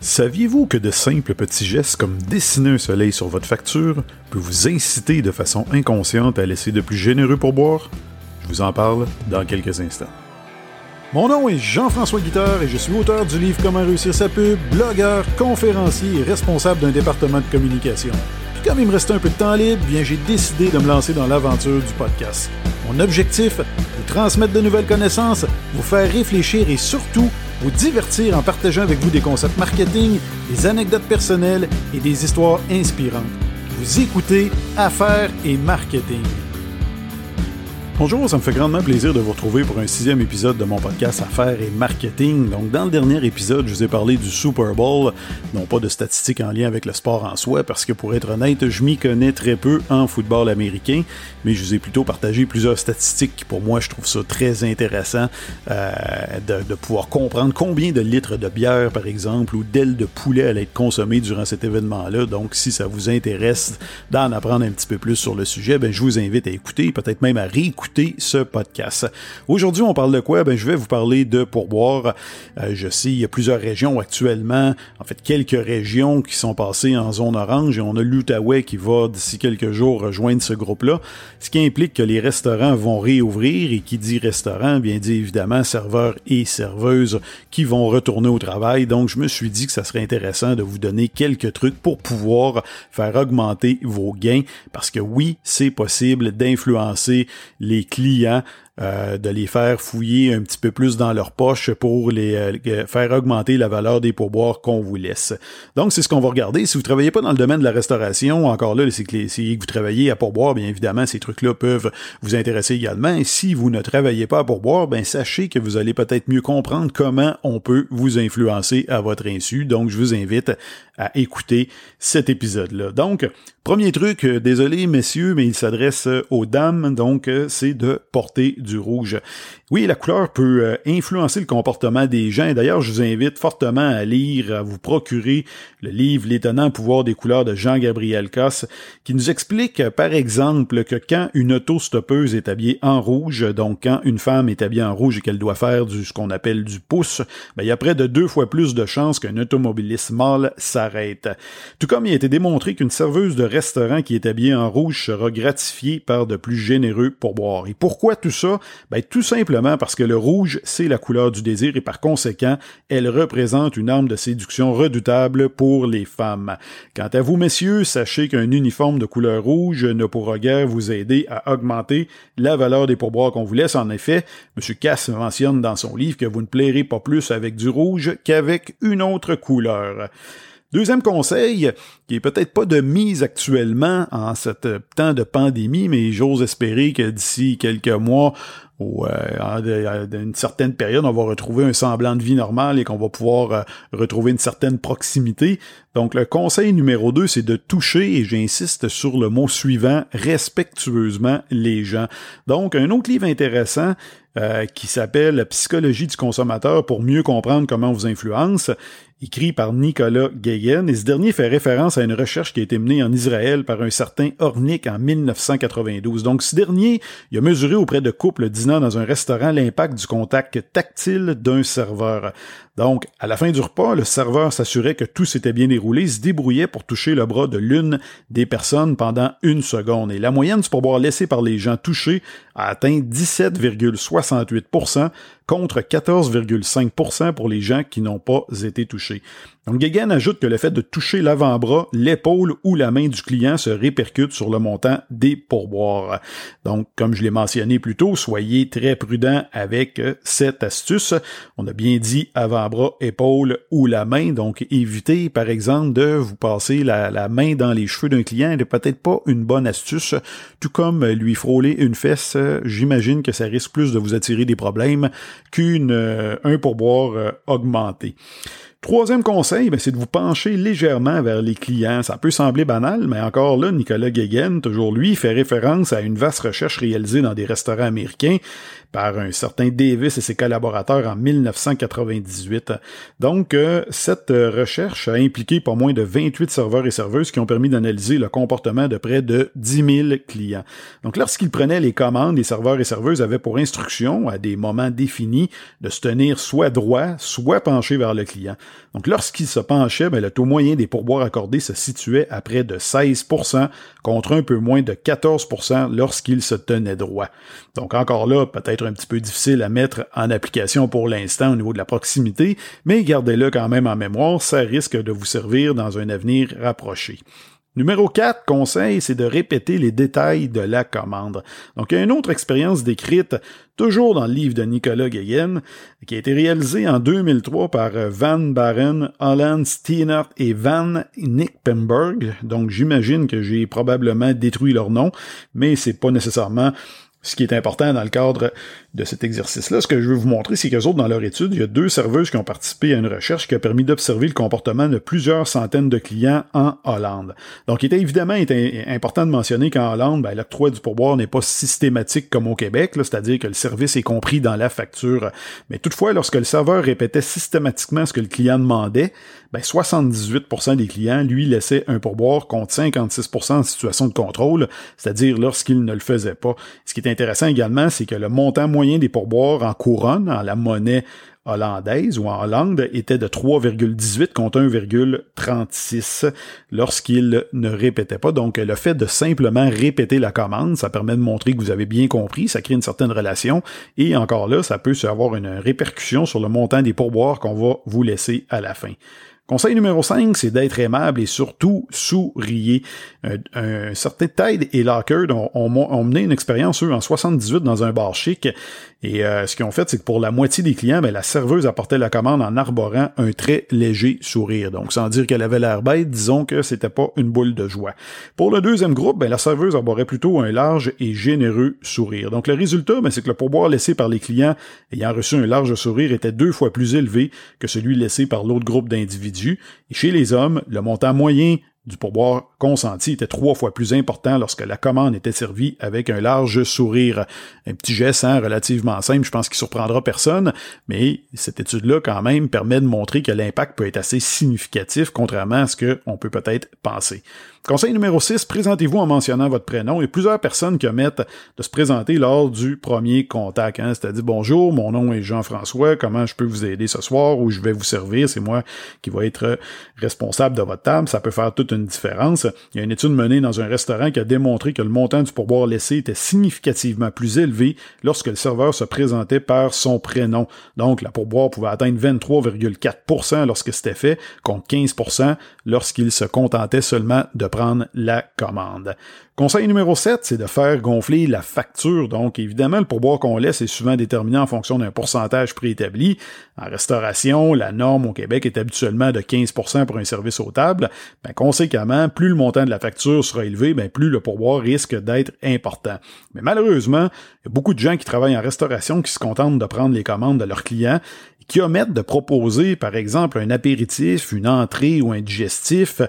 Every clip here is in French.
Saviez-vous que de simples petits gestes comme dessiner un soleil sur votre facture peut vous inciter de façon inconsciente à laisser de plus généreux pour boire? Je vous en parle dans quelques instants. Mon nom est Jean-François Guitard et je suis auteur du livre Comment réussir sa pub, blogueur, conférencier et responsable d'un département de communication. Puis comme il me restait un peu de temps libre, bien j'ai décidé de me lancer dans l'aventure du podcast. Mon objectif, vous transmettre de nouvelles connaissances, vous faire réfléchir et surtout vous divertir en partageant avec vous des concepts marketing, des anecdotes personnelles et des histoires inspirantes. Vous écoutez Affaires et Marketing. Bonjour, ça me fait grandement plaisir de vous retrouver pour un sixième épisode de mon podcast Affaires et Marketing. Donc, dans le dernier épisode, je vous ai parlé du Super Bowl, non pas de statistiques en lien avec le sport en soi, parce que pour être honnête, je m'y connais très peu en football américain, mais je vous ai plutôt partagé plusieurs statistiques qui, pour moi, je trouve ça très intéressant euh, de, de, pouvoir comprendre combien de litres de bière, par exemple, ou d'ailes de poulet allaient être consommées durant cet événement-là. Donc, si ça vous intéresse d'en apprendre un petit peu plus sur le sujet, ben, je vous invite à écouter, peut-être même à réécouter ce podcast. Aujourd'hui, on parle de quoi? Ben, je vais vous parler de pourboire. Euh, je sais, il y a plusieurs régions actuellement, en fait, quelques régions qui sont passées en zone orange et on a l'Outaouais qui va d'ici quelques jours rejoindre ce groupe-là, ce qui implique que les restaurants vont réouvrir et qui dit restaurant, bien dit évidemment serveurs et serveuses qui vont retourner au travail. Donc, je me suis dit que ça serait intéressant de vous donner quelques trucs pour pouvoir faire augmenter vos gains parce que oui, c'est possible d'influencer les clients euh, de les faire fouiller un petit peu plus dans leur poche pour les euh, faire augmenter la valeur des pourboires qu'on vous laisse. Donc, c'est ce qu'on va regarder. Si vous travaillez pas dans le domaine de la restauration, encore là, c'est que si vous travaillez à pourboire, bien évidemment, ces trucs-là peuvent vous intéresser également. Si vous ne travaillez pas à pourboire, ben sachez que vous allez peut-être mieux comprendre comment on peut vous influencer à votre insu. Donc, je vous invite à écouter cet épisode-là. Donc, premier truc, euh, désolé messieurs, mais il s'adresse aux dames, donc c'est de porter du rouge. Oui, la couleur peut euh, influencer le comportement des gens. D'ailleurs, je vous invite fortement à lire, à vous procurer le livre L'étonnant pouvoir des couleurs de Jean-Gabriel Cosse, qui nous explique, par exemple, que quand une auto-stoppeuse est habillée en rouge, donc quand une femme est habillée en rouge et qu'elle doit faire du, ce qu'on appelle du pouce, ben, il y a près de deux fois plus de chances qu'un automobiliste mâle s'arrête. Tout comme il a été démontré qu'une serveuse de restaurant qui est habillée en rouge sera gratifiée par de plus généreux pourboires. Et pourquoi tout ça? Ben, tout simplement parce que le rouge, c'est la couleur du désir et par conséquent, elle représente une arme de séduction redoutable pour les femmes. Quant à vous, messieurs, sachez qu'un uniforme de couleur rouge ne pourra guère vous aider à augmenter la valeur des pourboires qu'on vous laisse. En effet, M. Cass mentionne dans son livre que vous ne plairez pas plus avec du rouge qu'avec une autre couleur. Deuxième conseil, qui est peut-être pas de mise actuellement en ce temps de pandémie, mais j'ose espérer que d'ici quelques mois, ou euh, une certaine période, on va retrouver un semblant de vie normal et qu'on va pouvoir euh, retrouver une certaine proximité. Donc le conseil numéro 2, c'est de toucher, et j'insiste sur le mot suivant, respectueusement les gens. Donc un autre livre intéressant euh, qui s'appelle Psychologie du consommateur pour mieux comprendre comment on vous influence, écrit par Nicolas Guéguen, et ce dernier fait référence à une recherche qui a été menée en Israël par un certain Ornick en 1992. Donc ce dernier, il a mesuré auprès de couples dans un restaurant l'impact du contact tactile d'un serveur. Donc, à la fin du repas, le serveur s'assurait que tout s'était bien déroulé, se débrouillait pour toucher le bras de l'une des personnes pendant une seconde. Et la moyenne du pourboire laissé par les gens touchés a atteint 17,68 contre 14,5% pour les gens qui n'ont pas été touchés. Donc Guéguen ajoute que le fait de toucher l'avant-bras, l'épaule ou la main du client se répercute sur le montant des pourboires. Donc, comme je l'ai mentionné plus tôt, soyez très prudent avec euh, cette astuce. On a bien dit avant-bras, épaule ou la main. Donc, évitez, par exemple, de vous passer la, main dans les cheveux d'un client n'est peut-être pas une bonne astuce. Tout comme lui frôler une fesse, j'imagine que ça risque plus de vous attirer des problèmes qu'une euh, pourboire euh, augmenté. Troisième conseil, ben, c'est de vous pencher légèrement vers les clients. Ça peut sembler banal, mais encore là, Nicolas Guéguen, toujours lui, fait référence à une vaste recherche réalisée dans des restaurants américains par un certain Davis et ses collaborateurs en 1998. Donc, euh, cette recherche a impliqué pas moins de 28 serveurs et serveuses qui ont permis d'analyser le comportement de près de 10 000 clients. Donc, lorsqu'ils prenaient les commandes, les serveurs et serveuses avaient pour instruction, à des moments définis, de se tenir soit droit, soit penché vers le client. Donc, lorsqu'ils se penchaient, ben, le taux moyen des pourboires accordés se situait à près de 16% contre un peu moins de 14% lorsqu'ils se tenaient droit. Donc, encore là, peut-être un petit peu difficile à mettre en application pour l'instant au niveau de la proximité, mais gardez-le quand même en mémoire, ça risque de vous servir dans un avenir rapproché. Numéro 4, conseil, c'est de répéter les détails de la commande. Donc, il y a une autre expérience décrite, toujours dans le livre de Nicolas Guéguen, qui a été réalisée en 2003 par Van Baren, Holland Steenert et Van Nickpenberg. Donc, j'imagine que j'ai probablement détruit leur nom, mais c'est pas nécessairement ce qui est important dans le cadre de cet exercice-là, ce que je veux vous montrer, c'est qu'eux autres, dans leur étude, il y a deux serveuses qui ont participé à une recherche qui a permis d'observer le comportement de plusieurs centaines de clients en Hollande. Donc, il était évidemment important de mentionner qu'en Hollande, ben, l'octroi du pourboire n'est pas systématique comme au Québec, c'est-à-dire que le service est compris dans la facture. Mais toutefois, lorsque le serveur répétait systématiquement ce que le client demandait, ben 78% des clients, lui, laissaient un pourboire contre 56% en situation de contrôle, c'est-à-dire lorsqu'il ne le faisait pas. Intéressant également, c'est que le montant moyen des pourboires en couronne, en la monnaie hollandaise ou en Hollande était de 3,18 contre 1,36 lorsqu'il ne répétait pas. Donc, le fait de simplement répéter la commande, ça permet de montrer que vous avez bien compris, ça crée une certaine relation et encore là, ça peut avoir une répercussion sur le montant des pourboires qu'on va vous laisser à la fin. Conseil numéro 5, c'est d'être aimable et surtout souriez. Un, certain Tide et Lockard ont, ont, mené une expérience, eux, en 78 dans un bar chic. Et euh, ce qu'ils ont fait, c'est que pour la moitié des clients, ben, la serveuse apportait la commande en arborant un très léger sourire. Donc, sans dire qu'elle avait l'air bête, disons que c'était pas une boule de joie. Pour le deuxième groupe, ben, la serveuse arborait plutôt un large et généreux sourire. Donc, le résultat, ben, c'est que le pourboire laissé par les clients ayant reçu un large sourire était deux fois plus élevé que celui laissé par l'autre groupe d'individus et chez les hommes, le montant moyen du pourboire consenti était trois fois plus important lorsque la commande était servie avec un large sourire. Un petit geste hein, relativement simple, je pense qu'il surprendra personne, mais cette étude-là quand même permet de montrer que l'impact peut être assez significatif, contrairement à ce qu'on peut peut-être penser. Conseil numéro 6, présentez-vous en mentionnant votre prénom. Il y a plusieurs personnes qui omettent de se présenter lors du premier contact. Hein. C'est-à-dire, bonjour, mon nom est Jean-François, comment je peux vous aider ce soir ou je vais vous servir, c'est moi qui vais être responsable de votre table. Ça peut faire toute une différence. Il y a une étude menée dans un restaurant qui a démontré que le montant du pourboire laissé était significativement plus élevé lorsque le serveur se présentait par son prénom. Donc, la pourboire pouvait atteindre 23,4% lorsque c'était fait, contre 15% lorsqu'il se contentait seulement de prendre la commande. Conseil numéro 7, c'est de faire gonfler la facture. Donc, évidemment, le pourboire qu'on laisse est souvent déterminé en fonction d'un pourcentage préétabli. En restauration, la norme au Québec est habituellement de 15% pour un service aux tables. Ben, conséquemment, plus le montant de la facture sera élevé, ben, plus le pourboire risque d'être important. Mais malheureusement, il y a beaucoup de gens qui travaillent en restauration qui se contentent de prendre les commandes de leurs clients qui omettent de proposer, par exemple, un apéritif, une entrée ou un digestif,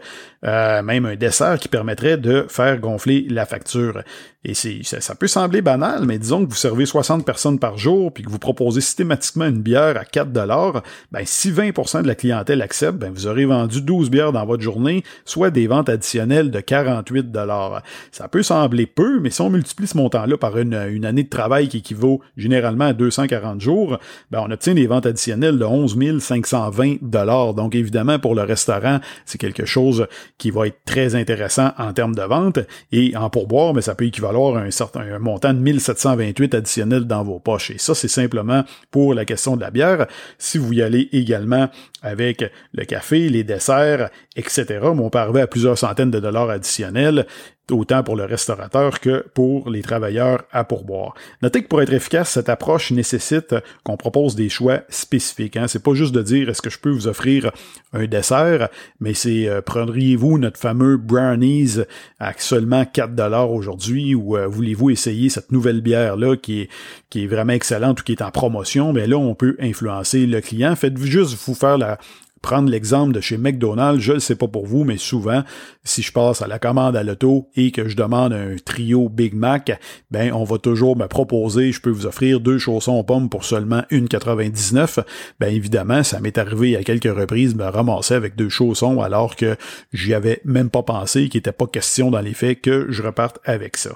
euh, même un dessert qui permettrait de faire gonfler la facture. Et c'est, ça, peut sembler banal, mais disons que vous servez 60 personnes par jour puis que vous proposez systématiquement une bière à 4 dollars, ben si 20% de la clientèle accepte, ben vous aurez vendu 12 bières dans votre journée, soit des ventes additionnelles de 48 dollars. Ça peut sembler peu, mais si on multiplie ce montant-là par une, une, année de travail qui équivaut généralement à 240 jours, ben on obtient des ventes additionnelles de 11 520 dollars. Donc évidemment pour le restaurant, c'est quelque chose qui va être très intéressant en termes de vente et en pourboire, mais ça peut équivaler un certain montant de 1728 additionnel dans vos poches. Et ça, c'est simplement pour la question de la bière. Si vous y allez également avec le café, les desserts, etc., on peut arriver à plusieurs centaines de dollars additionnels autant pour le restaurateur que pour les travailleurs à pourboire. Notez que pour être efficace, cette approche nécessite qu'on propose des choix spécifiques. Hein. C'est pas juste de dire est-ce que je peux vous offrir un dessert, mais c'est euh, prendriez-vous notre fameux brownies à seulement 4 dollars aujourd'hui ou euh, voulez-vous essayer cette nouvelle bière là qui est qui est vraiment excellente ou qui est en promotion, mais là on peut influencer le client. Faites juste vous faire la prendre l'exemple de chez McDonald's, je ne sais pas pour vous, mais souvent, si je passe à la commande à l'auto et que je demande un trio Big Mac, ben on va toujours me proposer, je peux vous offrir deux chaussons pommes pour seulement 1,99. Ben évidemment, ça m'est arrivé à quelques reprises de me ramasser avec deux chaussons alors que j'y avais même pas pensé, qu'il n'était pas question dans les faits que je reparte avec ça.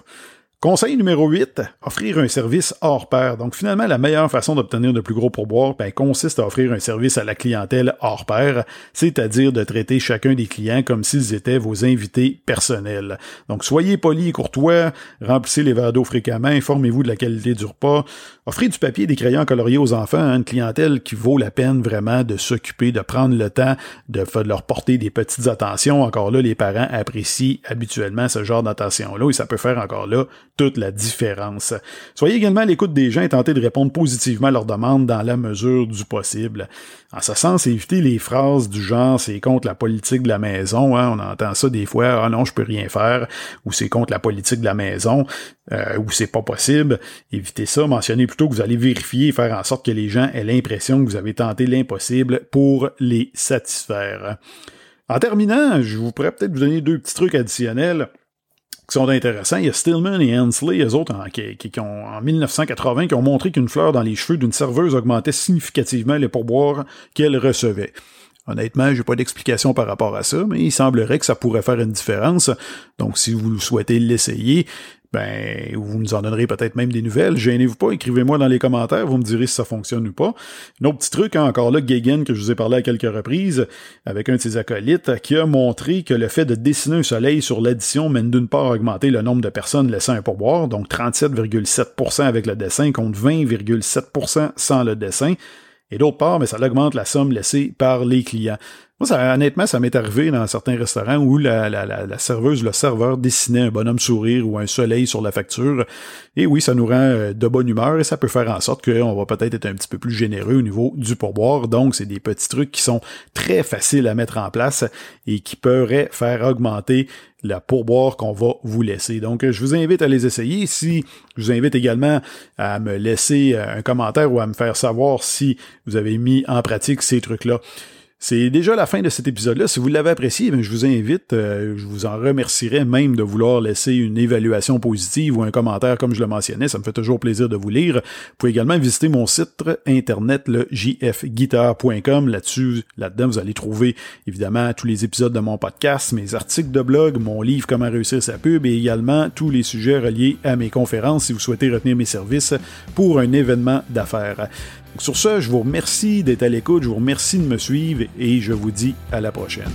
Conseil numéro 8, offrir un service hors pair. Donc finalement, la meilleure façon d'obtenir de plus gros pourboires ben, consiste à offrir un service à la clientèle hors pair, c'est-à-dire de traiter chacun des clients comme s'ils étaient vos invités personnels. Donc soyez polis et courtois, remplissez les verres d'eau fréquemment, informez-vous de la qualité du repas, offrez du papier et des crayons coloriés aux enfants, à une clientèle qui vaut la peine vraiment de s'occuper, de prendre le temps de, leur porter des petites attentions. Encore là, les parents apprécient habituellement ce genre d'attention-là et ça peut faire encore là toute la différence. Soyez également à l'écoute des gens et tentez de répondre positivement à leurs demandes dans la mesure du possible. En ce sens, évitez les phrases du genre c'est contre la politique de la maison. Hein. On entend ça des fois, ah non, je peux rien faire, ou c'est contre la politique de la maison, euh, ou c'est pas possible. Évitez ça. Mentionnez plutôt que vous allez vérifier et faire en sorte que les gens aient l'impression que vous avez tenté l'impossible pour les satisfaire. En terminant, je vous pourrais peut-être vous donner deux petits trucs additionnels qui sont intéressants. Il y a Stillman et Hensley, eux autres, en, qui, ont, en 1980, qui ont montré qu'une fleur dans les cheveux d'une serveuse augmentait significativement les pourboires qu'elle recevait. Honnêtement, j'ai pas d'explication par rapport à ça, mais il semblerait que ça pourrait faire une différence. Donc, si vous souhaitez l'essayer, ben, vous nous en donnerez peut-être même des nouvelles. Gênez-vous pas, écrivez-moi dans les commentaires, vous me direz si ça fonctionne ou pas. Un autre petit truc, hein, encore là, Gagan, que je vous ai parlé à quelques reprises, avec un de ses acolytes, qui a montré que le fait de dessiner un soleil sur l'addition mène d'une part à augmenter le nombre de personnes laissant un pourboire, donc 37,7% avec le dessin contre 20,7% sans le dessin. Et d'autre part, mais ça augmente la somme laissée par les clients. Moi, ça, honnêtement, ça m'est arrivé dans certains restaurants où la, la, la, serveuse, le serveur dessinait un bonhomme sourire ou un soleil sur la facture. Et oui, ça nous rend euh, de bonne humeur et ça peut faire en sorte qu'on va peut-être être un petit peu plus généreux au niveau du pourboire. Donc, c'est des petits trucs qui sont très faciles à mettre en place et qui pourraient faire augmenter la pourboire qu'on va vous laisser. Donc, je vous invite à les essayer. Si je vous invite également à me laisser un commentaire ou à me faire savoir si vous avez mis en pratique ces trucs-là. C'est déjà la fin de cet épisode-là. Si vous l'avez apprécié, je vous invite, euh, je vous en remercierai même de vouloir laisser une évaluation positive ou un commentaire comme je le mentionnais. Ça me fait toujours plaisir de vous lire. Vous pouvez également visiter mon site internet, le jfguitar.com. Là-dessus, là-dedans, vous allez trouver évidemment tous les épisodes de mon podcast, mes articles de blog, mon livre Comment réussir sa pub et également tous les sujets reliés à mes conférences si vous souhaitez retenir mes services pour un événement d'affaires. Sur ce, je vous remercie d'être à l'écoute, je vous remercie de me suivre et je vous dis à la prochaine.